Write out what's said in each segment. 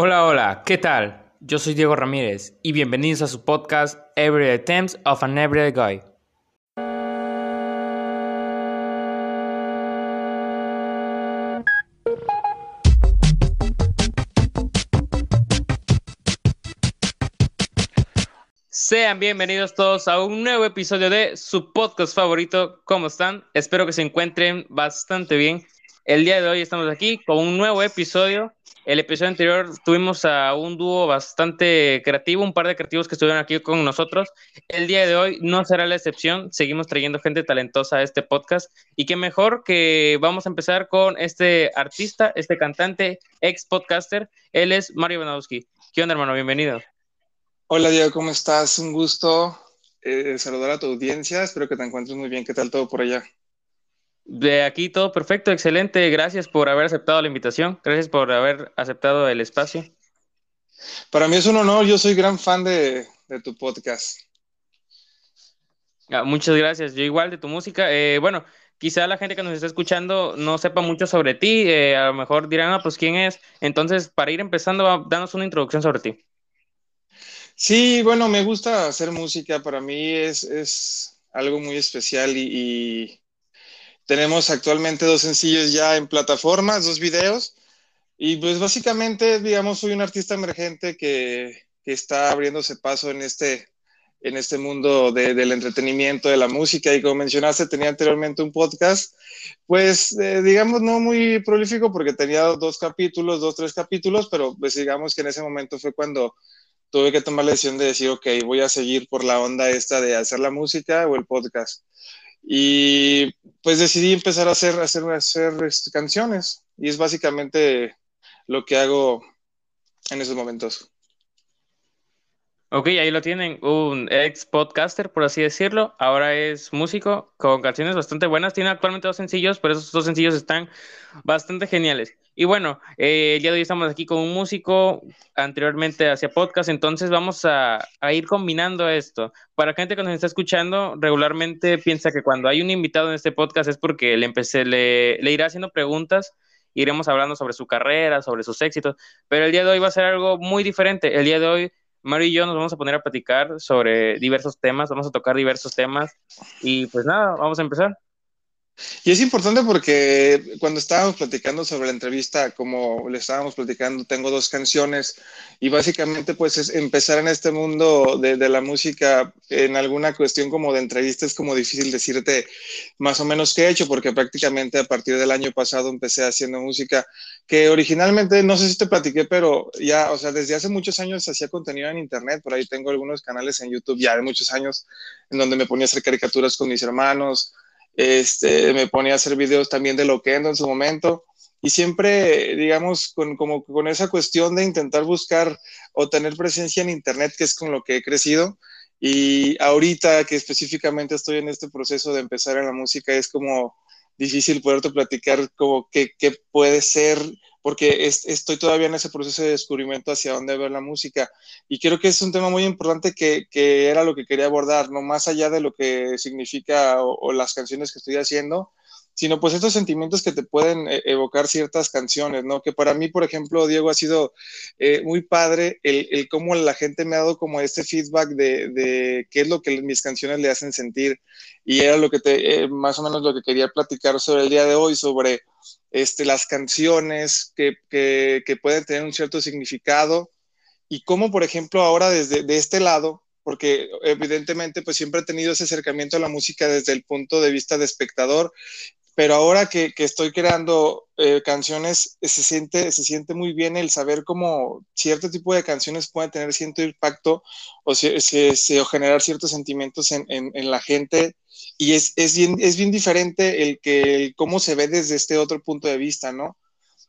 Hola, hola, ¿qué tal? Yo soy Diego Ramírez y bienvenidos a su podcast Everyday Attempts of an Everyday Guy. Sean bienvenidos todos a un nuevo episodio de su podcast favorito. ¿Cómo están? Espero que se encuentren bastante bien. El día de hoy estamos aquí con un nuevo episodio el episodio anterior tuvimos a un dúo bastante creativo, un par de creativos que estuvieron aquí con nosotros. El día de hoy no será la excepción, seguimos trayendo gente talentosa a este podcast y qué mejor que vamos a empezar con este artista, este cantante, ex podcaster, él es Mario Banowski. ¿Qué onda hermano? Bienvenido. Hola Diego, ¿cómo estás? Un gusto eh, saludar a tu audiencia, espero que te encuentres muy bien. ¿Qué tal todo por allá? De aquí todo perfecto, excelente. Gracias por haber aceptado la invitación. Gracias por haber aceptado el espacio. Para mí es un honor. Yo soy gran fan de, tu podcast. Ah, muchas gracias. Yo igual de tu música. Eh, bueno, quizá la gente que nos está escuchando no sepa mucho sobre ti. Eh, a lo mejor dirán, ah, pues quién es. Entonces, para ir empezando, danos una introducción sobre ti. Sí, bueno, me gusta hacer música. Para mí es, algo muy especial y tenemos actualmente dos sencillos ya en plataformas, dos videos. Y pues básicamente, digamos, soy un artista emergente que, que está abriéndose paso en este, en este mundo de, del entretenimiento, de la música. Y como mencionaste, tenía anteriormente un podcast, pues eh, digamos no muy prolífico porque tenía dos capítulos, dos, tres capítulos, pero pues digamos que en ese momento fue cuando tuve que tomar la decisión de decir, ok, voy a seguir por la onda esta de hacer la música o el podcast. Y pues decidí empezar a hacer, hacer, hacer este, canciones y es básicamente lo que hago en esos momentos. Ok, ahí lo tienen, un ex podcaster, por así decirlo. Ahora es músico con canciones bastante buenas. Tiene actualmente dos sencillos, pero esos dos sencillos están bastante geniales. Y bueno, eh, el día de hoy estamos aquí con un músico, anteriormente hacía podcast, entonces vamos a, ir combinando esto. Para gente que nos está escuchando, regularmente piensa que cuando hay un invitado en este podcast es porque le, empecé, le, le irá haciendo preguntas iremos hablando sobre su carrera, sobre sus éxitos, pero el día de hoy va a ser algo muy diferente. El día de hoy Mario y yo nos vamos a poner a platicar sobre diversos temas, vamos a tocar diversos temas y pues nada, vamos a empezar. Y es importante porque cuando estábamos platicando sobre la entrevista, como le estábamos platicando, tengo dos canciones y básicamente pues es empezar en este mundo de, la música en alguna cuestión como de entrevista es como difícil decirte más o menos qué he hecho porque prácticamente a partir del año pasado empecé haciendo música que originalmente, no sé si te platiqué, pero ya, o sea, desde hace muchos años hacía contenido en internet, por ahí tengo algunos canales en YouTube ya de muchos años en donde me ponía a hacer caricaturas con mis hermanos este, me ponía a hacer videos también de lo que endo en su momento y siempre, digamos, con, como con esa cuestión de intentar buscar o tener presencia en Internet, que es con lo que he crecido. Y ahorita que específicamente estoy en este proceso de empezar en la música, es como difícil poderte platicar como qué, qué puede ser porque estoy todavía en ese proceso de descubrimiento hacia dónde ver la música. Y creo que es un tema muy importante que, que era lo que quería abordar, no más allá de lo que significa o, las canciones que estoy haciendo, sino pues estos sentimientos que te pueden eh, evocar ciertas canciones, ¿no? Que para mí, por ejemplo, Diego, ha sido eh, muy padre el, el, cómo la gente me ha dado como este feedback de, de, qué es lo que mis canciones le hacen sentir. Y era lo que te, eh, más o menos lo que quería platicar sobre el día de hoy, sobre este, las canciones que, que, pueden tener un cierto significado y cómo, por ejemplo, ahora desde de este lado, porque evidentemente pues siempre he tenido ese acercamiento a la música desde el punto de vista de espectador, pero ahora que, que estoy creando eh, canciones, se siente, se siente muy bien el saber cómo cierto tipo de canciones pueden tener cierto impacto o, o generar ciertos sentimientos en, en, en la gente y es, es, bien, es bien diferente el que cómo se ve desde este otro punto de vista, ¿no?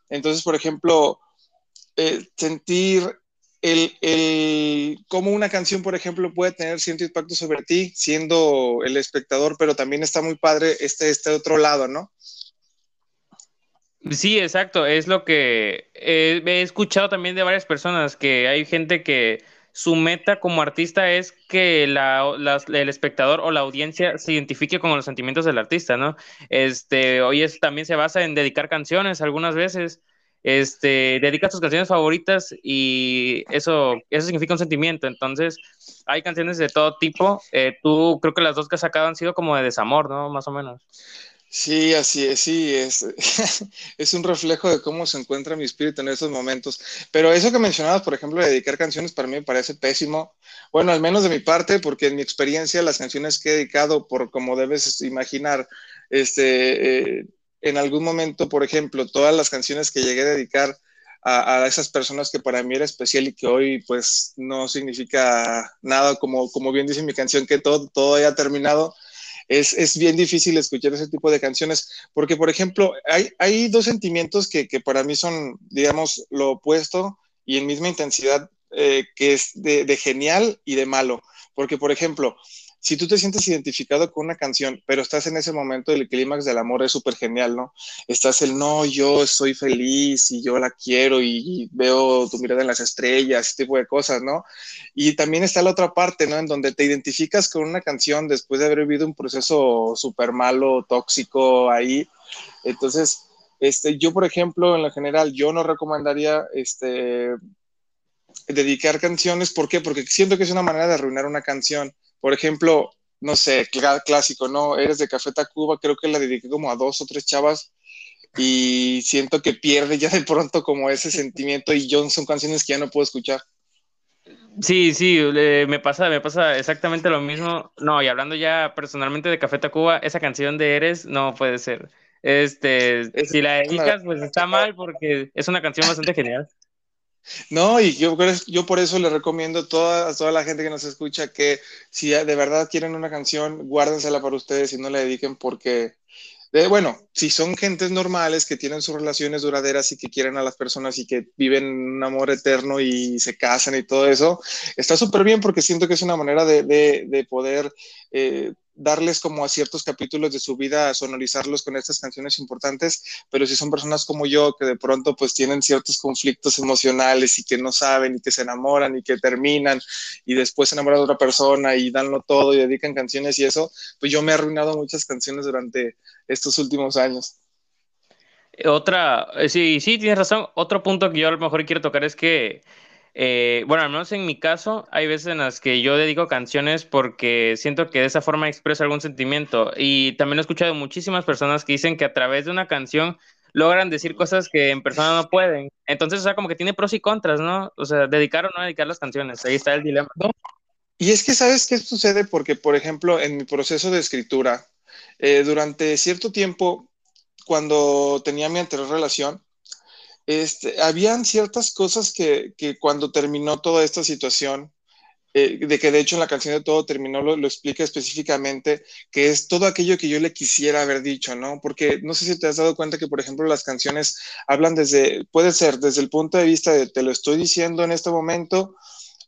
Entonces, por ejemplo, eh, sentir el, el, cómo una canción, por ejemplo, puede tener cierto impacto sobre ti, siendo el espectador, pero también está muy padre este, este otro lado, ¿no? Sí, exacto, es lo que he escuchado también de varias personas, que hay gente que su meta como artista es que la, el espectador o la audiencia se identifique con los sentimientos del artista, ¿no? Este, hoy es, también se basa en dedicar canciones algunas veces. Este, dedicas tus canciones favoritas y eso, eso significa un sentimiento. Entonces, hay canciones de todo tipo. Eh, tú creo que las dos que has sacado han sido como de desamor, ¿no? Más o menos. Sí, así es, sí, es, es un reflejo de cómo se encuentra mi espíritu en esos momentos. Pero eso que mencionabas, por ejemplo, de dedicar canciones, para mí me parece pésimo. Bueno, al menos de mi parte, porque en mi experiencia, las canciones que he dedicado, por como debes imaginar, este, eh, en algún momento, por ejemplo, todas las canciones que llegué a dedicar a, a, esas personas que para mí era especial y que hoy pues no significa nada, como, como bien dice mi canción, que todo, todo haya terminado es, es, bien difícil escuchar ese tipo de canciones, porque, por ejemplo, hay, hay dos sentimientos que, que, para mí son, digamos, lo opuesto y en misma intensidad, eh, que es de, de, genial y de malo. Porque, por ejemplo, si tú te sientes identificado con una canción, pero estás en ese momento del clímax del amor, es súper genial, ¿no? Estás el no, yo soy feliz y yo la quiero y, veo tu mirada en las estrellas, ese tipo de cosas, ¿no? Y también está la otra parte, ¿no? En donde te identificas con una canción después de haber vivido un proceso súper malo, tóxico ahí. Entonces, este, yo, por ejemplo, en lo general, yo no recomendaría este, dedicar canciones. ¿Por qué? Porque siento que es una manera de arruinar una canción por ejemplo, no sé, clásico, ¿no? Eres de Café Tacuba, creo que la dediqué como a dos o tres chavas y siento que pierde ya de pronto como ese sentimiento y yo son canciones que ya no puedo escuchar. Sí, sí, eh, me pasa, me pasa exactamente lo mismo. No, y hablando ya personalmente de Café Tacuba, esa canción de Eres no puede ser. Este, es, si la dedicas, pues está mal porque es una canción bastante genial. No, y yo, por eso le recomiendo a toda, toda la gente que nos escucha que si de verdad quieren una canción, guárdensela para ustedes y no la dediquen porque, de, bueno, si son gentes normales que tienen sus relaciones duraderas y que quieren a las personas y que viven un amor eterno y se casan y todo eso, está súper bien porque siento que es una manera de, de, de poder... Eh, darles como a ciertos capítulos de su vida, sonorizarlos con estas canciones importantes, pero si son personas como yo que de pronto pues tienen ciertos conflictos emocionales y que no saben y que se enamoran y que terminan y después se enamoran de otra persona y danlo todo y dedican canciones y eso, pues yo me he arruinado muchas canciones durante estos últimos años. Otra, eh, sí, sí, tienes razón. Otro punto que yo a lo mejor quiero tocar es que eh, bueno, al menos en mi caso, hay veces en las que yo dedico canciones porque siento que de esa forma expreso algún sentimiento. Y también he escuchado muchísimas personas que dicen que a través de una canción logran decir cosas que en persona no pueden. Entonces, o sea, como que tiene pros y contras, ¿no? O sea, dedicar o no dedicar las canciones. Ahí está el dilema. ¿no? Y es que, ¿sabes qué sucede? Porque, por ejemplo, en mi proceso de escritura, eh, durante cierto tiempo, cuando tenía mi anterior relación, este, habían ciertas cosas que, que, cuando terminó toda esta situación, eh, de que de hecho en la canción de todo terminó lo, lo, explica específicamente, que es todo aquello que yo le quisiera haber dicho, ¿no? Porque no sé si te has dado cuenta que, por ejemplo, las canciones hablan desde, puede ser desde el punto de vista de te lo estoy diciendo en este momento,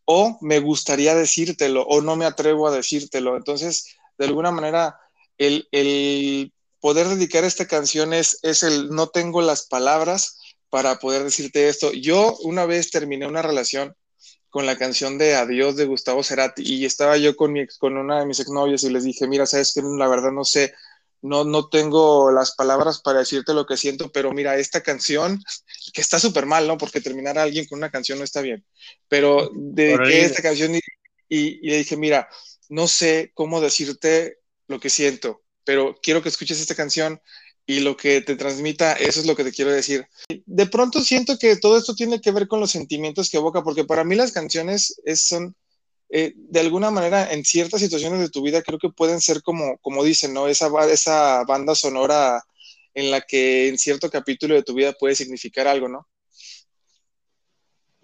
o me gustaría decírtelo, o no me atrevo a decírtelo. Entonces, de alguna manera, el, el poder dedicar esta canción es, es el no tengo las palabras, para poder decirte esto. Yo una vez terminé una relación con la canción de Adiós de Gustavo Cerati y estaba yo con, mi, con una de mis exnovias y les dije, mira, sabes que la verdad no sé, no, no tengo las palabras para decirte lo que siento, pero mira, esta canción, que está súper mal, ¿no? Porque terminar a alguien con una canción no está bien, pero dediqué esta canción y, y, y le dije, mira, no sé cómo decirte lo que siento, pero quiero que escuches esta canción y lo que te transmita, eso es lo que te quiero decir. De pronto siento que todo esto tiene que ver con los sentimientos que evoca, porque para mí las canciones es, son, eh, de alguna manera, en ciertas situaciones de tu vida, creo que pueden ser como, como dicen, ¿no? Esa, esa banda sonora en la que en cierto capítulo de tu vida puede significar algo, ¿no?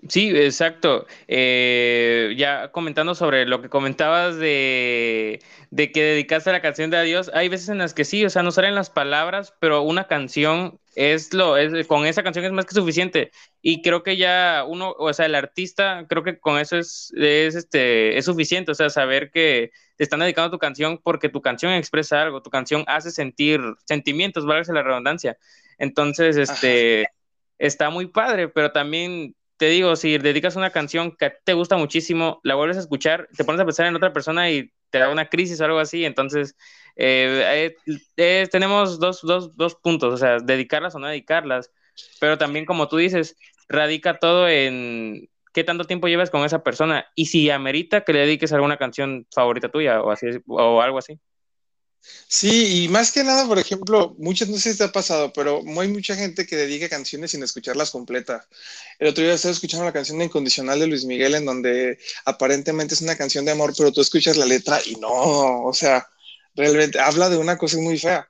Sí, exacto. Eh, ya comentando sobre lo que comentabas de, de, que dedicaste a la canción de adiós, hay veces en las que sí, o sea, no salen las palabras, pero una canción es lo, es, con esa canción es más que suficiente. Y creo que ya uno, o sea, el artista, creo que con eso es, es, este, es suficiente, o sea, saber que te están dedicando a tu canción porque tu canción expresa algo, tu canción hace sentir sentimientos, válgase la redundancia. Entonces, este, Ajá. está muy padre, pero también te digo, si dedicas una canción que te gusta muchísimo, la vuelves a escuchar, te pones a pensar en otra persona y te da una crisis o algo así, entonces eh, eh, eh, tenemos dos, dos, dos, puntos, o sea, dedicarlas o no dedicarlas, pero también como tú dices, radica todo en qué tanto tiempo llevas con esa persona y si amerita que le dediques alguna canción favorita tuya o así o algo así. Sí, y más que nada, por ejemplo, muchas, no sé si te ha pasado, pero hay mucha gente que dedica canciones sin escucharlas completas. El otro día estaba escuchando la canción de Incondicional de Luis Miguel, en donde aparentemente es una canción de amor, pero tú escuchas la letra y no, o sea, realmente habla de una cosa muy fea.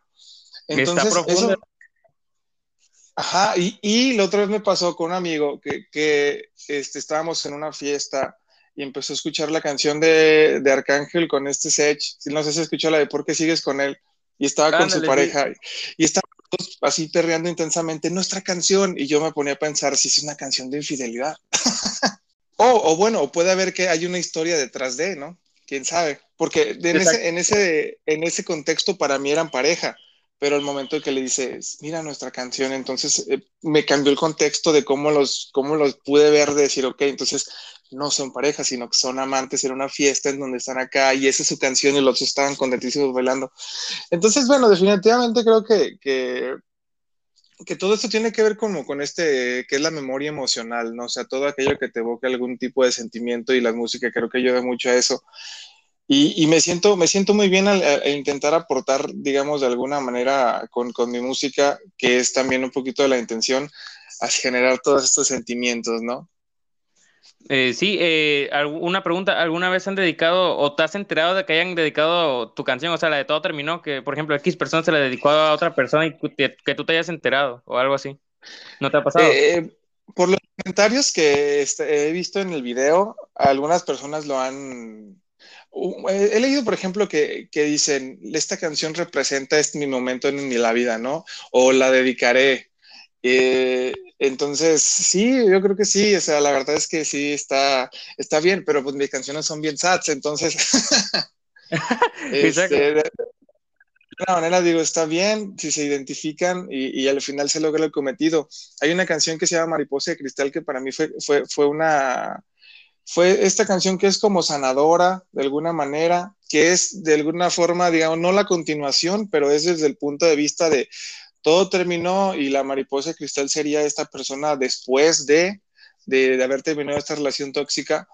Entonces, eso, Ajá, y, y la otra vez me pasó con un amigo que, que este, estábamos en una fiesta y empezó a escuchar la canción de, de Arcángel con este Sech. No sé si escuchó la de ¿Por qué sigues con él? Y estaba con su pareja y estaba así perreando intensamente nuestra canción y yo me ponía a pensar si es una canción de infidelidad. o, o, bueno, puede haber que hay una historia detrás de, ¿no? Quién sabe. Porque en ese, en, ese, en ese contexto para mí eran pareja pero el momento que le dices, mira nuestra canción, entonces eh, me cambió el contexto de cómo los, cómo los pude ver, de decir, ok, entonces no son pareja, sino que son amantes en una fiesta en donde están acá y esa es su canción y los estaban contentísimos bailando. Entonces, bueno, definitivamente creo que, que, todo esto tiene que ver como con este, que es la memoria emocional, ¿no? O sea, todo aquello que te evoque algún tipo de sentimiento y la música creo que ayuda mucho a eso. Y, y me, siento, me siento muy bien al, al, intentar aportar, digamos, de alguna manera con, con mi música, que es también un poquito de la intención, a generar todos estos sentimientos, ¿no? Eh, sí, eh, una pregunta, ¿alguna vez han dedicado o te has enterado de que hayan dedicado tu canción, o sea, la de todo terminó, que por ejemplo X persona se la dedicó a otra persona y que, tú te hayas enterado o algo así? ¿No te ha pasado? Eh, por los comentarios que este, he visto en el video, algunas personas lo han... He leído, por ejemplo, que, que dicen, esta canción representa este mi momento en la vida, ¿no? O la dedicaré. Eh, entonces, sí, yo creo que sí, o sea, la verdad es que sí está, está bien, pero pues mis canciones son bien sats, entonces, este, de una manera digo, está bien si se identifican y, y, al final se logra el cometido. Hay una canción que se llama Mariposa de Cristal que para mí fue, fue, fue una, fue esta canción que es como sanadora de alguna manera, que es de alguna forma, digamos, no la continuación, pero es desde el punto de vista de todo terminó y la mariposa cristal sería esta persona después de, de, haber terminado esta relación tóxica.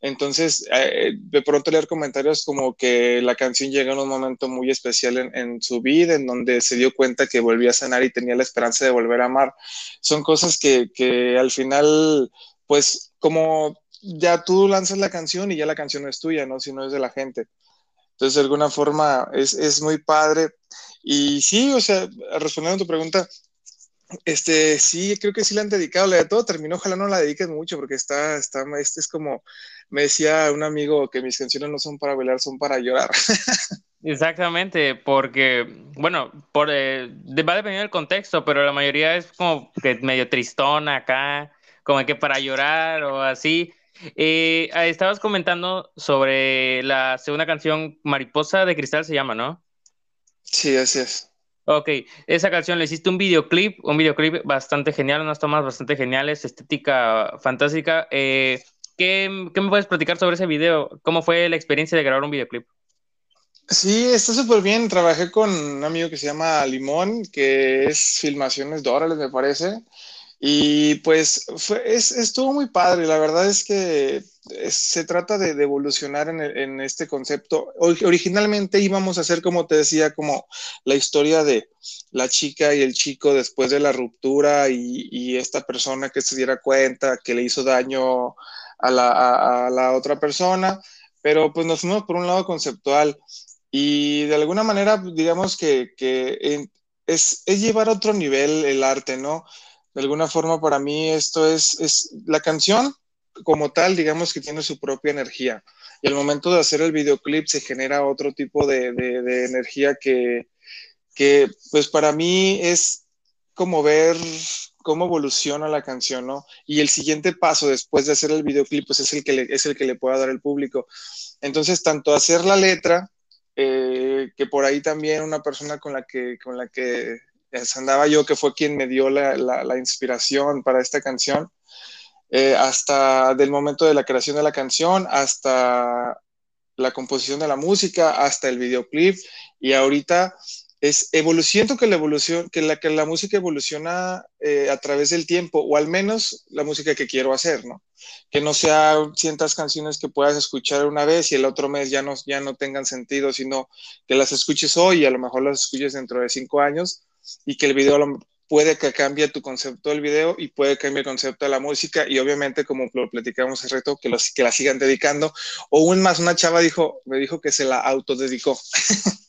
Entonces, eh, de pronto leer comentarios como que la canción llega en un momento muy especial en, en, su vida, en donde se dio cuenta que volvía a sanar y tenía la esperanza de volver a amar. Son cosas que, que al final, pues como ya tú lanzas la canción y ya la canción no es tuya, ¿no? Si no es de la gente. Entonces, de alguna forma, es, es muy padre y sí, o sea, respondiendo a tu pregunta, este, sí, creo que sí le han dedicado, la de todo terminó, ojalá no la dediques mucho, porque está, está, este es como, me decía un amigo que mis canciones no son para bailar, son para llorar. Exactamente, porque, bueno, por, eh, va a depender del contexto, pero la mayoría es como que medio tristón acá, como que para llorar o así. Eh, estabas comentando sobre la segunda canción, Mariposa de Cristal se llama, ¿no? Sí, así es. Ok, esa canción le hiciste un videoclip, un videoclip bastante genial, unas tomas bastante geniales, estética fantástica. Eh, ¿qué, ¿qué, me puedes platicar sobre ese video? ¿Cómo fue la experiencia de grabar un videoclip? Sí, está súper bien. Trabajé con un amigo que se llama Limón, que es Filmaciones Dórales, me parece. Y pues fue, es, estuvo muy padre. La verdad es que se trata de, de evolucionar en, en, este concepto. Originalmente íbamos a hacer, como te decía, como la historia de la chica y el chico después de la ruptura y, y esta persona que se diera cuenta que le hizo daño a la, a, a la otra persona, pero pues nos fuimos por un lado conceptual y de alguna manera, digamos que, que es, es llevar a otro nivel el arte, ¿no? De alguna forma para mí esto es, es la canción como tal, digamos que tiene su propia energía. Y al momento de hacer el videoclip se genera otro tipo de, de, energía que, que, pues para mí es como ver cómo evoluciona la canción, ¿no? Y el siguiente paso después de hacer el videoclip, pues es el que le, es el que le pueda dar el público. Entonces, tanto hacer la letra, eh, que por ahí también una persona con la que, con la que andaba yo, que fue quien me dio la, la, la inspiración para esta canción, eh, hasta del momento de la creación de la canción, hasta la composición de la música, hasta el videoclip. Y ahorita es evolución, que la evolución, que la, que la música evoluciona eh, a través del tiempo, o al menos la música que quiero hacer, ¿no? Que no sea cientas canciones que puedas escuchar una vez y el otro mes ya no, ya no tengan sentido, sino que las escuches hoy y a lo mejor las escuches dentro de cinco años y que el video puede que cambie tu concepto del video y puede cambiar el concepto de la música y obviamente como lo platicamos hace rato que, los, que la sigan dedicando o aún más una chava dijo me dijo que se la autodedicó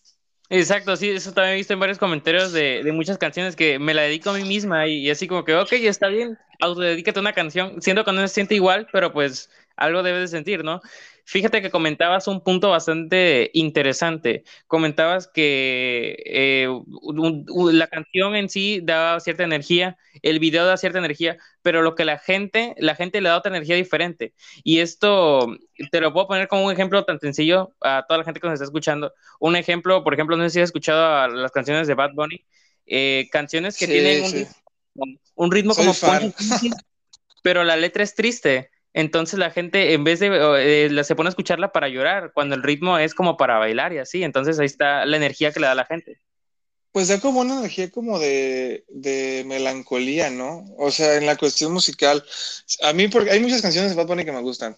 Exacto, sí, eso también he visto en varios comentarios de, de muchas canciones que me la dedico a mí misma y, así como que, ok, está bien, autodedícate una canción, siendo que no se siente igual, pero pues algo debes de sentir, ¿no? Fíjate que comentabas un punto bastante interesante. Comentabas que eh, la canción en sí da cierta energía, el video da cierta energía, pero lo que la gente, la gente le da otra energía diferente. Y esto te lo puedo poner como un ejemplo tan sencillo a toda la gente que nos está escuchando. Un ejemplo, por ejemplo, no sé si has escuchado las canciones de Bad Bunny, eh, canciones que tienen un, ritmo, como pero la letra es triste. Entonces la gente, en vez de, eh, se pone a escucharla para llorar, cuando el ritmo es como para bailar y así. Entonces ahí está la energía que le da la gente. Pues da como una energía como de, de melancolía, ¿no? O sea, en la cuestión musical, a mí, porque hay muchas canciones de Bad Bunny que me gustan,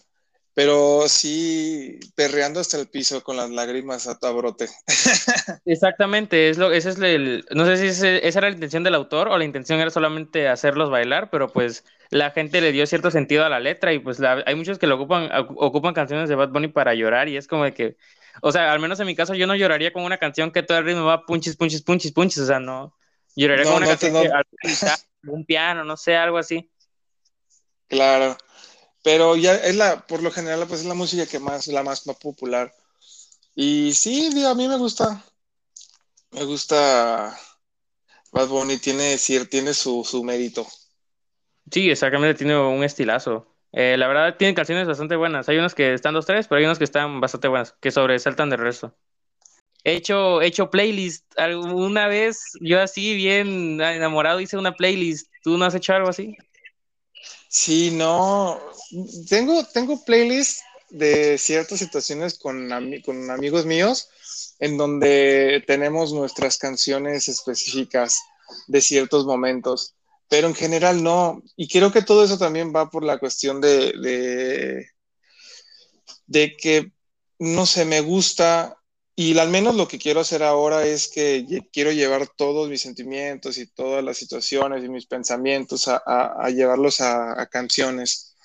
pero sí perreando hasta el piso con las lágrimas a brote. Exactamente, es lo, ese es el, no sé si esa era la intención del autor o la intención era solamente hacerlos bailar, pero pues la gente le dio cierto sentido a la letra y pues hay muchos que lo ocupan, ocupan canciones de Bad Bunny para llorar y es como de que, o sea, al menos en mi caso yo no lloraría con una canción que todo el ritmo va punches, punches, punches, punches, o sea, no, lloraría con una canción que, un piano, no sé, algo así. Claro. Pero ya es la, por lo general, pues es la música que más, la más, popular. Y sí, a mí me gusta. Me gusta Bad Bunny, tiene, tiene su, su mérito. Sí, exactamente, tiene un estilazo. Eh, la verdad, tiene canciones bastante buenas. Hay unos que están dos, tres, pero hay unos que están bastante buenas, que sobresaltan del resto. He hecho, he hecho playlist. Alguna vez, yo así, bien enamorado, hice una playlist. ¿Tú no has hecho algo así? Sí, no. Tengo, tengo playlists de ciertas situaciones con, con amigos míos en donde tenemos nuestras canciones específicas de ciertos momentos, pero en general no. Y creo que todo eso también va por la cuestión de, de, que, no sé, me gusta y al menos lo que quiero hacer ahora es que quiero llevar todos mis sentimientos y todas las situaciones y mis pensamientos a, llevarlos a, canciones.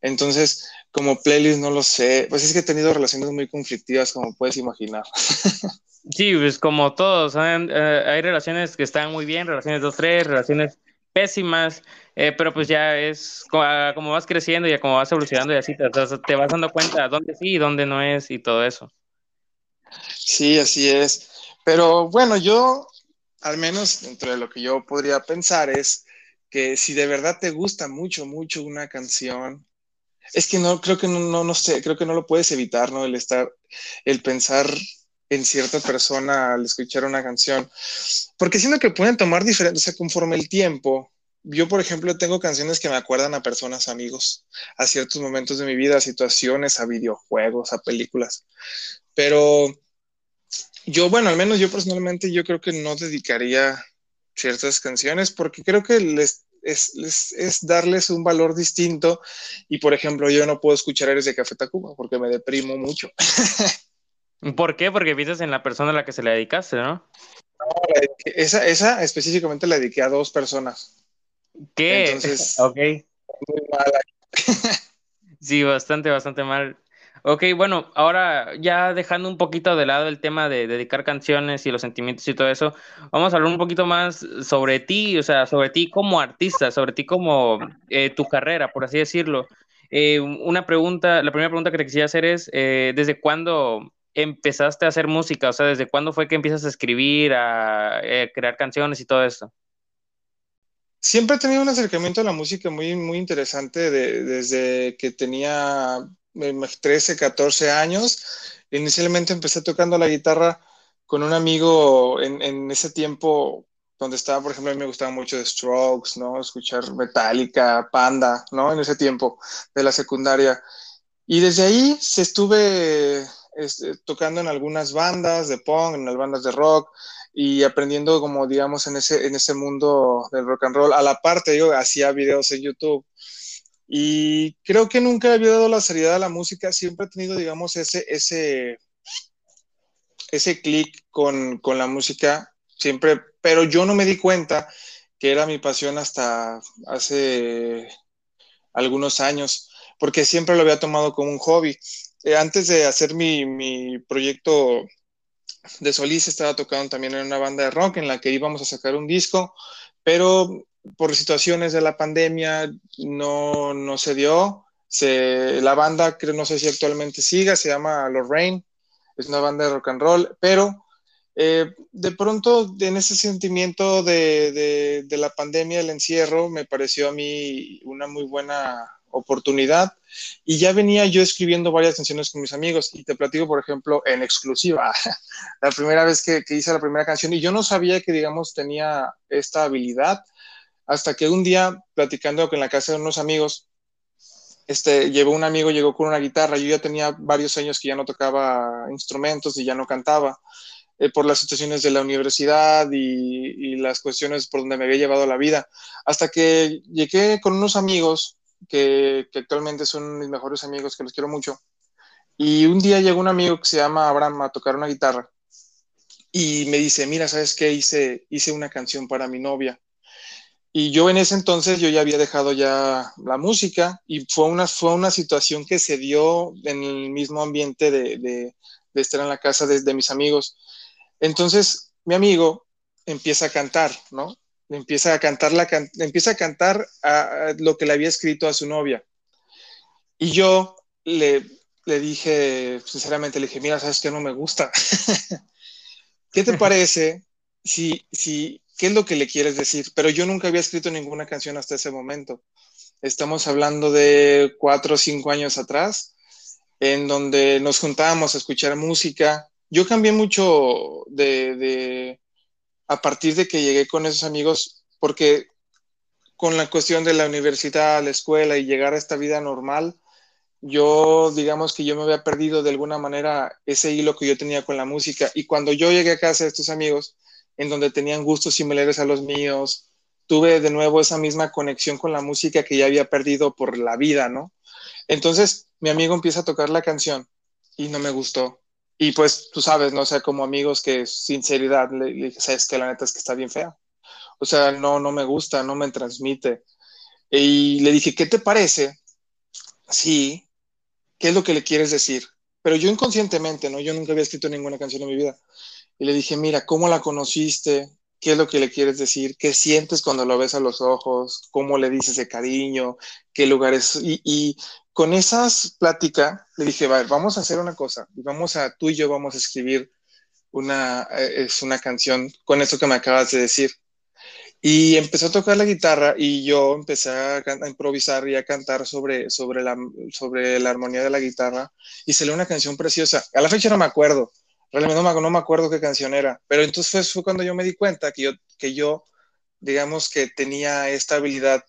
Entonces, como playlist no lo sé, pues es que he tenido relaciones muy conflictivas, como puedes imaginar. Sí, pues como todos, eh, hay relaciones que están muy bien, relaciones 2-3, relaciones pésimas, eh, pero pues ya es como, vas creciendo y como vas evolucionando y así te, te vas dando cuenta dónde sí y dónde no es y todo eso. Sí, así es. Pero bueno, yo, al menos dentro de lo que yo podría pensar es que si de verdad te gusta mucho, mucho una canción, es que no, creo que no, no, no sé, creo que no lo puedes evitar, ¿no? El estar, el pensar en cierta persona al escuchar una canción, porque siento que pueden tomar diferentes, conforme el tiempo. Yo, por ejemplo, tengo canciones que me acuerdan a personas, amigos, a ciertos momentos de mi vida, a situaciones, a videojuegos, a películas. Pero yo, bueno, al menos yo personalmente, yo creo que no dedicaría ciertas canciones porque creo que les es, es, darles un valor distinto y por ejemplo yo no puedo escuchar Eres de Café Tacuba porque me deprimo mucho. ¿Por qué? Porque piensas en la persona a la que se le dedicaste, ¿no? esa, esa específicamente la dediqué a dos personas. ¿Qué? Entonces, ok. Muy mala. sí, bastante, bastante mal. Ok, bueno, ahora ya dejando un poquito de lado el tema de dedicar canciones y los sentimientos y todo eso, vamos a hablar un poquito más sobre ti, o sea, sobre ti como artista, sobre ti como eh, tu carrera, por así decirlo. Eh, una pregunta, la primera pregunta que te quisiera hacer es, eh, ¿desde cuándo empezaste a hacer música? O sea, ¿desde cuándo fue que empiezas a escribir, a crear canciones y todo eso? Siempre he tenido un acercamiento a la música muy, muy interesante desde que tenía 13, 14 años. Inicialmente empecé tocando la guitarra con un amigo en, ese tiempo donde estaba, por ejemplo, a mí me gustaba mucho The Strokes, ¿no? Escuchar Metallica, Panda, ¿no? En ese tiempo de la secundaria. Y desde ahí se estuve este, tocando en algunas bandas de punk, en las bandas de rock y aprendiendo como digamos en ese, en ese mundo del rock and roll. A la parte yo hacía videos en YouTube y creo que nunca había dado la seriedad a la música, siempre he tenido digamos ese, ese, ese clic con, con la música, siempre, pero yo no me di cuenta que era mi pasión hasta hace algunos años, porque siempre lo había tomado como un hobby. Eh, antes de hacer mi, mi, proyecto de solista, estaba tocando también en una banda de rock en la que íbamos a sacar un disco, pero por situaciones de la pandemia no, no se dio. La banda, creo, no sé si actualmente siga, se llama Lorraine, es una banda de rock and roll, pero eh, de pronto en ese sentimiento de, de, de la pandemia, el encierro, me pareció a mí una muy buena oportunidad y ya venía yo escribiendo varias canciones con mis amigos y te platico, por ejemplo, en exclusiva, la primera vez que, que, hice la primera canción y yo no sabía que, digamos, tenía esta habilidad hasta que un día, platicando con la casa de unos amigos, este, llevó un amigo, llegó con una guitarra, yo ya tenía varios años que ya no tocaba instrumentos y ya no cantaba. Eh, por las situaciones de la universidad y, las cuestiones por donde me había llevado la vida. Hasta que llegué con unos amigos que, actualmente son mis mejores amigos, que los quiero mucho. Y un día llegó un amigo que se llama Abraham a tocar una guitarra y me dice, mira, ¿sabes qué? Hice, hice una canción para mi novia. Y yo en ese entonces yo ya había dejado ya la música y fue una, fue una situación que se dio en el mismo ambiente de, de, de estar en la casa de, de mis amigos. Entonces mi amigo empieza a cantar, ¿no? Empieza a cantar, la, empieza a cantar lo que le había escrito a su novia. Y yo le, le dije, sinceramente, le dije, mira, sabes que no me gusta. ¿Qué te parece si, si, qué es lo que le quieres decir? Pero yo nunca había escrito ninguna canción hasta ese momento. Estamos hablando de cuatro o cinco años atrás, en donde nos juntábamos a escuchar música. Yo cambié mucho de a partir de que llegué con esos amigos, porque con la cuestión de la universidad, la escuela y llegar a esta vida normal, yo digamos que yo me había perdido de alguna manera ese hilo que yo tenía con la música. Y cuando yo llegué a casa de estos amigos, en donde tenían gustos similares a los míos, tuve de nuevo esa misma conexión con la música que ya había perdido por la vida, ¿no? Entonces mi amigo empieza a tocar la canción y no me gustó. Y pues tú sabes, no o sea, como amigos que sinceridad le, le dije, sabes que la neta es que está bien fea. O sea, no, no me gusta, no me transmite. Y le dije, ¿qué te parece? Sí, ¿qué es lo que le quieres decir? Pero yo inconscientemente, ¿no? Yo nunca había escrito ninguna canción en mi vida. Y le dije, mira, ¿cómo la conociste? ¿Qué es lo que le quieres decir? ¿Qué sientes cuando lo ves a los ojos? ¿Cómo le dices de cariño? ¿Qué lugares? Y, con esas pláticas le dije, vale, vamos a hacer una cosa, vamos a, tú y yo vamos a escribir una, eh, es una canción con eso que me acabas de decir. Y empezó a tocar la guitarra y yo empecé a, improvisar y a cantar sobre, sobre, la, sobre la armonía de la guitarra y salió una canción preciosa. A la fecha no me acuerdo, realmente no me, no me acuerdo qué canción era, pero entonces fue, cuando yo me di cuenta que yo, que yo, digamos que tenía esta habilidad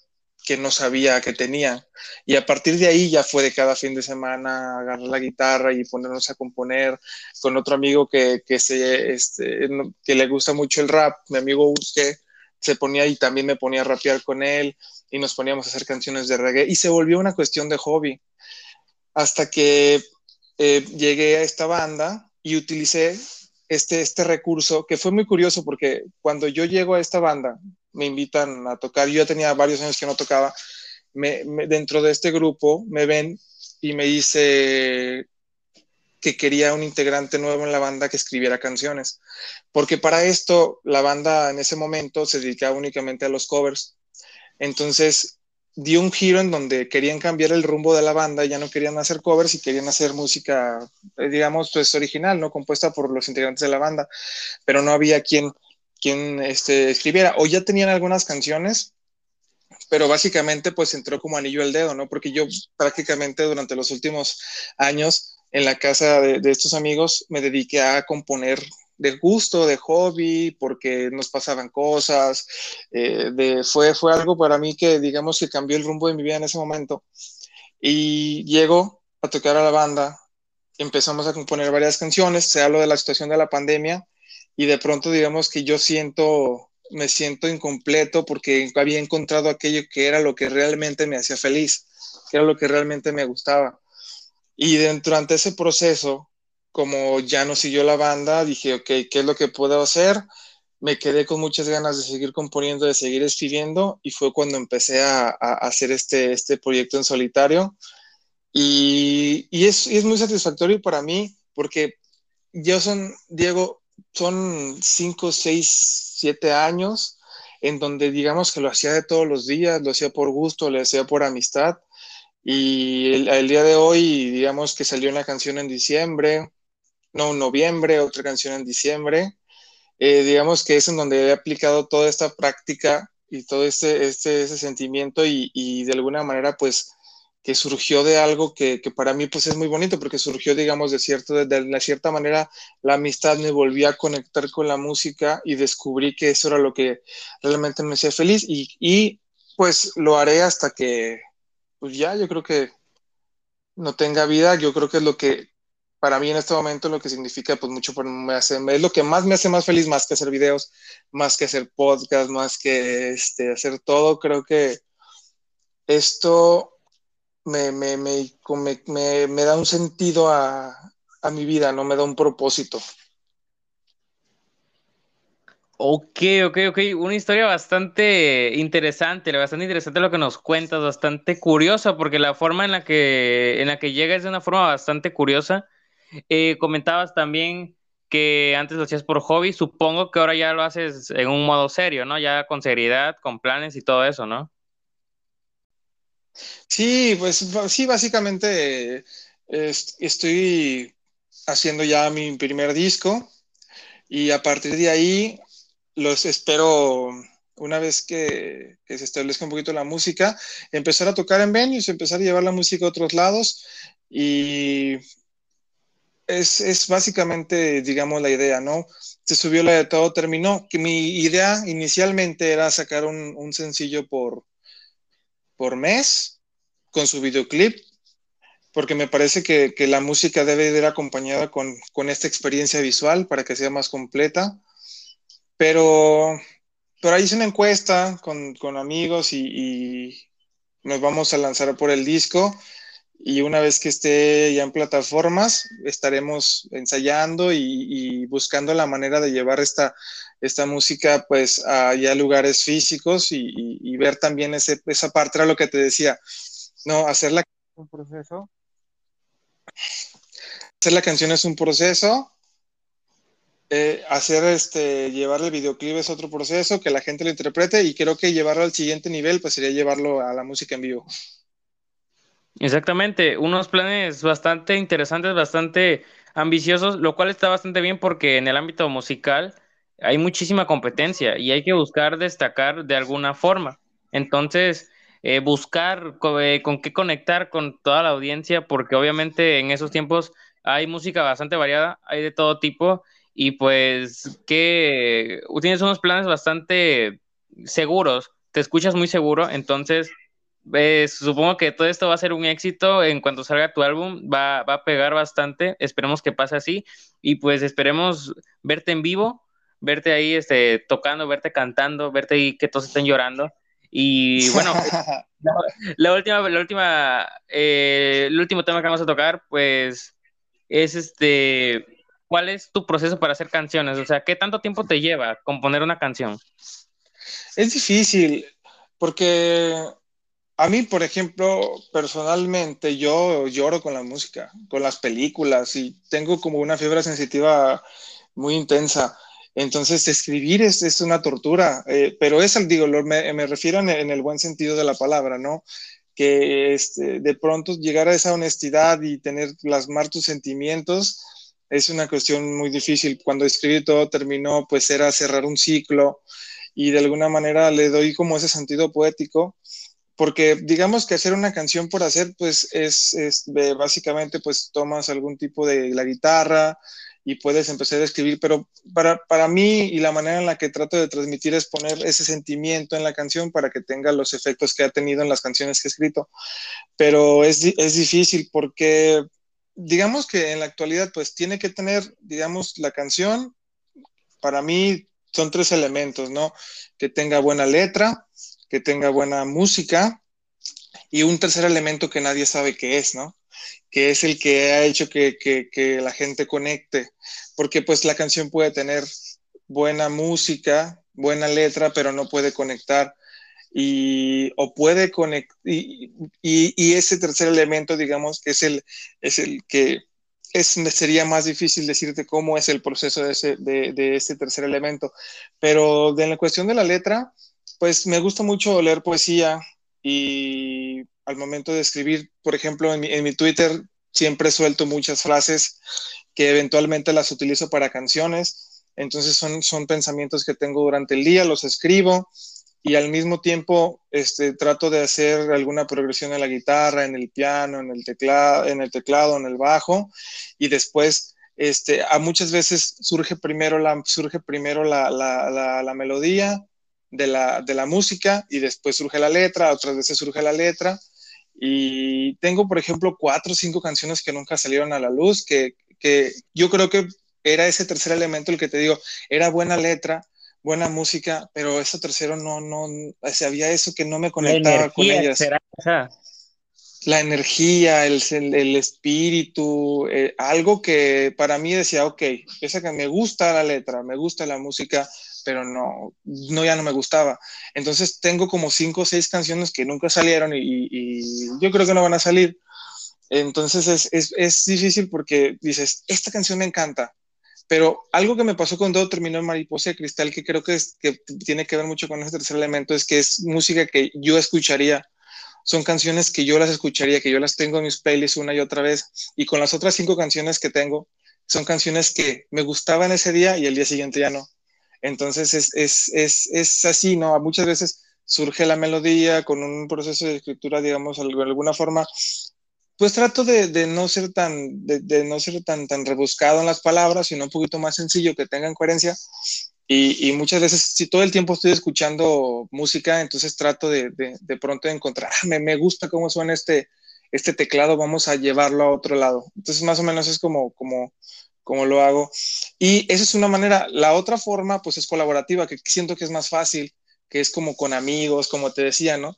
que no sabía que tenía. Y a partir de ahí ya fue de cada fin de semana agarrar la guitarra y ponernos a componer con otro amigo que, que, se, este, que le gusta mucho el rap, mi amigo Usque, se ponía y también me ponía a rapear con él y nos poníamos a hacer canciones de reggae y se volvió una cuestión de hobby. Hasta que eh, llegué a esta banda y utilicé este, este recurso que fue muy curioso porque cuando yo llego a esta banda, me invitan a tocar. Yo ya tenía varios años que no tocaba. Dentro de este grupo me ven y me dice que quería un integrante nuevo en la banda que escribiera canciones. Porque para esto la banda en ese momento se dedicaba únicamente a los covers. Entonces dio un giro en donde querían cambiar el rumbo de la banda, ya no querían hacer covers y querían hacer música, digamos, pues original, ¿no? Compuesta por los integrantes de la banda, pero no había quien quien este, escribiera. O ya tenían algunas canciones, pero básicamente pues entró como anillo al dedo, ¿no? Porque yo prácticamente durante los últimos años en la casa de, estos amigos me dediqué a componer de gusto, de hobby, porque nos pasaban cosas, eh, de, fue, fue algo para mí que digamos que cambió el rumbo de mi vida en ese momento. Y llego a tocar a la banda empezamos a componer varias canciones, se habló de la situación de la pandemia y de pronto digamos que yo siento, me siento incompleto porque había encontrado aquello que era lo que realmente me hacía feliz, que era lo que realmente me gustaba. Y dentro ante ese proceso, como ya no siguió la banda, dije, ok, ¿qué es lo que puedo hacer? Me quedé con muchas ganas de seguir componiendo, de seguir escribiendo, y fue cuando empecé a, hacer este, este proyecto en solitario. Y, y, es, y, es, muy satisfactorio para mí, porque yo son, Diego, son cinco, seis, siete años en donde digamos que lo hacía de todos los días, lo hacía por gusto, lo hacía por amistad. Y el, día de hoy, digamos que salió una canción en diciembre, no, en noviembre, otra canción en diciembre. Eh, digamos que es en donde he aplicado toda esta práctica y todo este, este ese sentimiento y, y, de alguna manera pues que surgió de algo que, que, para mí pues es muy bonito porque surgió digamos de cierto de, de, cierta manera la amistad me volvió a conectar con la música y descubrí que eso era lo que realmente me hacía feliz y, y pues lo haré hasta que pues ya yo creo que no tenga vida yo creo que es lo que para mí en este momento lo que significa pues mucho me hace, es lo que más me hace más feliz más que hacer videos, más que hacer podcast, más que este, hacer todo, creo que esto me, me, me, me, me da un sentido a, a mi vida, no me da un propósito. Ok, ok, ok. Una historia bastante interesante, bastante interesante lo que nos cuentas, bastante curiosa, porque la forma en la que, en la que llega es de una forma bastante curiosa. Eh, comentabas también que antes lo hacías por hobby, supongo que ahora ya lo haces en un modo serio, ¿no? Ya con seriedad, con planes y todo eso, ¿no? Sí, pues sí, básicamente estoy haciendo ya mi primer disco y a partir de ahí los espero una vez que, que, se establezca un poquito la música, empezar a tocar en venues, empezar a llevar la música a otros lados y es, es, básicamente, digamos, la idea, ¿no? Se subió la de todo, terminó. Que mi idea inicialmente era sacar un, un sencillo por, por mes con su videoclip, porque me parece que, que la música debe ir acompañada con, con, esta experiencia visual para que sea más completa. Pero, pero ahí hice una encuesta con, con amigos y, y nos vamos a lanzar por el disco. Y una vez que esté ya en plataformas, estaremos ensayando y, y buscando la manera de llevar esta, esta música pues a ya lugares físicos y, y, y, ver también ese, esa parte, era lo que te decía, no, hacer la un proceso. Hacer la canción es un proceso, eh, hacer este, llevar el videoclip es otro proceso, que la gente lo interprete y creo que llevarlo al siguiente nivel pues sería llevarlo a la música en vivo. Exactamente, unos planes bastante interesantes, bastante ambiciosos, lo cual está bastante bien porque en el ámbito musical hay muchísima competencia y hay que buscar destacar de alguna forma. Entonces, eh, buscar eh, con, qué conectar con toda la audiencia, porque obviamente en esos tiempos hay música bastante variada, hay de todo tipo, y pues que tienes unos planes bastante seguros, te escuchas muy seguro, entonces eh, supongo que todo esto va a ser un éxito en cuanto salga tu álbum, va, va, a pegar bastante, esperemos que pase así y pues esperemos verte en vivo, verte ahí este, tocando, verte cantando, verte ahí que todos estén llorando. Y bueno, la, la, última, la última, eh, el último tema que vamos a tocar, pues, es este, ¿cuál es tu proceso para hacer canciones? O sea, ¿qué tanto tiempo te lleva componer una canción? Es difícil, porque a mí, por ejemplo, personalmente, yo lloro con la música, con las películas y tengo como una fiebre sensitiva muy intensa. Entonces, escribir es, es una tortura, eh, pero es, digo, lo, me, me, refiero en, en, el buen sentido de la palabra, ¿no? Que este, de pronto llegar a esa honestidad y tener, plasmar tus sentimientos es una cuestión muy difícil. Cuando escribí todo terminó, pues era cerrar un ciclo y de alguna manera le doy como ese sentido poético porque digamos que hacer una canción por hacer, pues es, es básicamente, pues tomas algún tipo de la guitarra y puedes empezar a escribir, pero para, para mí y la manera en la que trato de transmitir es poner ese sentimiento en la canción para que tenga los efectos que ha tenido en las canciones que he escrito, pero es, es difícil porque digamos que en la actualidad, pues tiene que tener, digamos, la canción, para mí son tres elementos, ¿no? Que tenga buena letra, que tenga buena música y un tercer elemento que nadie sabe qué es, ¿no? Que es el que ha hecho que, que la gente conecte, porque pues la canción puede tener buena música, buena letra, pero no puede conectar y o puede conectar y, y, ese tercer elemento digamos que es el es el que es, sería más difícil decirte cómo es el proceso de ese, de, ese tercer elemento. Pero de la cuestión de la letra pues me gusta mucho leer poesía y al momento de escribir por ejemplo en mi, en mi Twitter siempre suelto muchas frases que eventualmente las utilizo para canciones. Entonces son, son pensamientos que tengo durante el día los escribo y al mismo tiempo este, trato de hacer alguna progresión en la guitarra, en el piano, en el teclado, en el, teclado, en el bajo, y después este, a muchas veces surge primero la, surge primero la, la, la, melodía de la, de la música y después surge la letra, otras veces surge la letra. Y tengo, por ejemplo, cuatro o cinco canciones que nunca salieron a la luz, que, que yo creo que era ese tercer elemento el que te digo, era buena letra, buena música, pero eso tercero no, no, o había eso que no me conectaba con ellas. La energía, el, el, espíritu, eh, algo que para mí decía, ok, esa que me gusta la letra, me gusta la música, pero no, no ya no me gustaba. Entonces tengo como cinco o seis canciones que nunca salieron y, y, yo creo que no van a salir. Entonces es, es, es difícil porque dices, esta canción me encanta, pero algo que me pasó todo terminó en Mariposa de Cristal, que creo que, es, que tiene que ver mucho con ese tercer elemento, es que es música que yo escucharía. Son canciones que yo las escucharía, que yo las tengo en mis playlists una y otra vez. Y con las otras cinco canciones que tengo, son canciones que me gustaban ese día y el día siguiente ya no. Entonces es, es, es, es así, ¿no? Muchas veces surge la melodía con un proceso de escritura, digamos, de alguna forma pues trato de, no ser tan, de, no ser tan, tan rebuscado en las palabras, sino un poquito más sencillo, que tengan coherencia. Y, muchas veces, si todo el tiempo estoy escuchando música, entonces trato de, de pronto de encontrar, ah, me, me, gusta cómo suena este, este teclado, vamos a llevarlo a otro lado. Entonces, más o menos es como, como, como lo hago. Y esa es una manera. La otra forma, pues es colaborativa, que siento que es más fácil, que es como con amigos, como te decía, ¿no?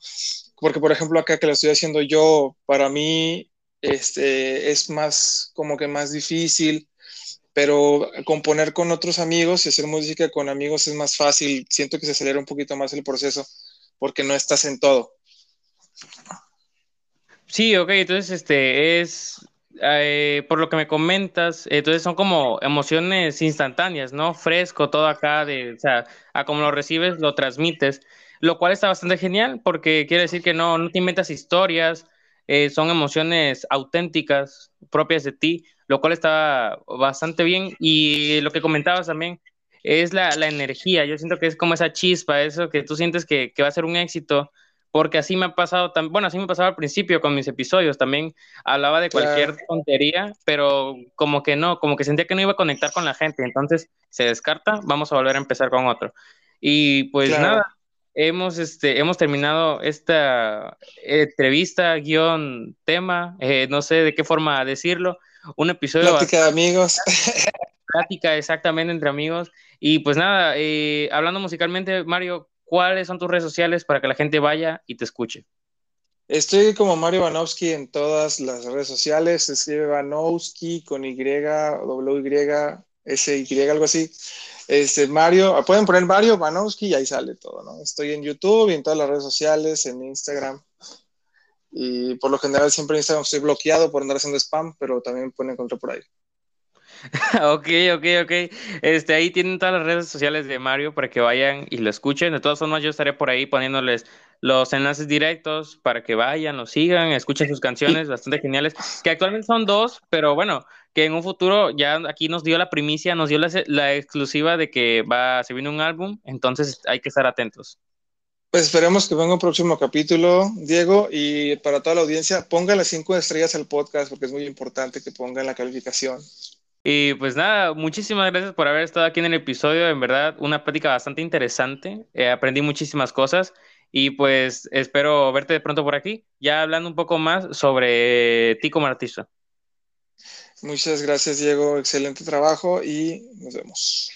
Porque por ejemplo acá que lo estoy haciendo yo, para mí este, es más como que más difícil, pero componer con otros amigos y hacer música con amigos es más fácil, siento que se acelera un poquito más el proceso porque no estás en todo. Sí, ok, entonces este es, eh, por lo que me comentas, entonces son como emociones instantáneas, ¿no? Fresco, todo acá, de, o sea, a como lo recibes, lo transmites lo cual está bastante genial porque quiere decir que no, no te inventas historias, eh, son emociones auténticas, propias de ti, lo cual está bastante bien. Y lo que comentabas también es la, la energía, yo siento que es como esa chispa, eso que tú sientes que, que va a ser un éxito, porque así me ha pasado, tan, bueno, así me pasaba al principio con mis episodios, también. Hablaba de cualquier tontería, pero como que no, como que sentía que no iba a conectar con la gente, entonces se descarta, vamos a volver a empezar con otro. Y pues nada, hemos, este, hemos terminado esta entrevista, guion, tema, eh, no sé de qué forma decirlo, un episodio... Plática de amigos. Plática exactamente entre amigos. Y pues nada, eh, hablando musicalmente, Mario, ¿cuáles son tus redes sociales para que la gente vaya y te escuche? Estoy como Mario Vanowski en todas las redes sociales, se escribe Vanowski con Y, W, S, Y, algo así. Este, Mario, pueden poner Mario Banowski y ahí sale todo, ¿no? Estoy en YouTube y en todas las redes sociales, en Instagram. Y por lo general siempre en Instagram estoy bloqueado por andar haciendo spam, pero también pueden encontrar por ahí. ok, ok, ok. Este, ahí tienen todas las redes sociales de Mario para que vayan y lo escuchen. De todas formas, yo estaré por ahí poniéndoles los enlaces directos para que vayan, lo sigan, escuchen sus canciones bastante geniales, que actualmente son dos, pero bueno, que en un futuro ya aquí nos dio la primicia, nos dio la, exclusiva de que va, se viene un álbum, entonces hay que estar atentos. Pues esperemos que venga un próximo capítulo, Diego, y para toda la audiencia, pongan las cinco estrellas al podcast porque es muy importante que pongan la calificación. Y pues nada, muchísimas gracias por haber estado aquí en el episodio, en verdad, una plática bastante interesante, eh, aprendí muchísimas cosas y pues espero verte de pronto por aquí, ya hablando un poco más sobre ti como artista. Muchas gracias, Diego. Excelente trabajo y nos vemos.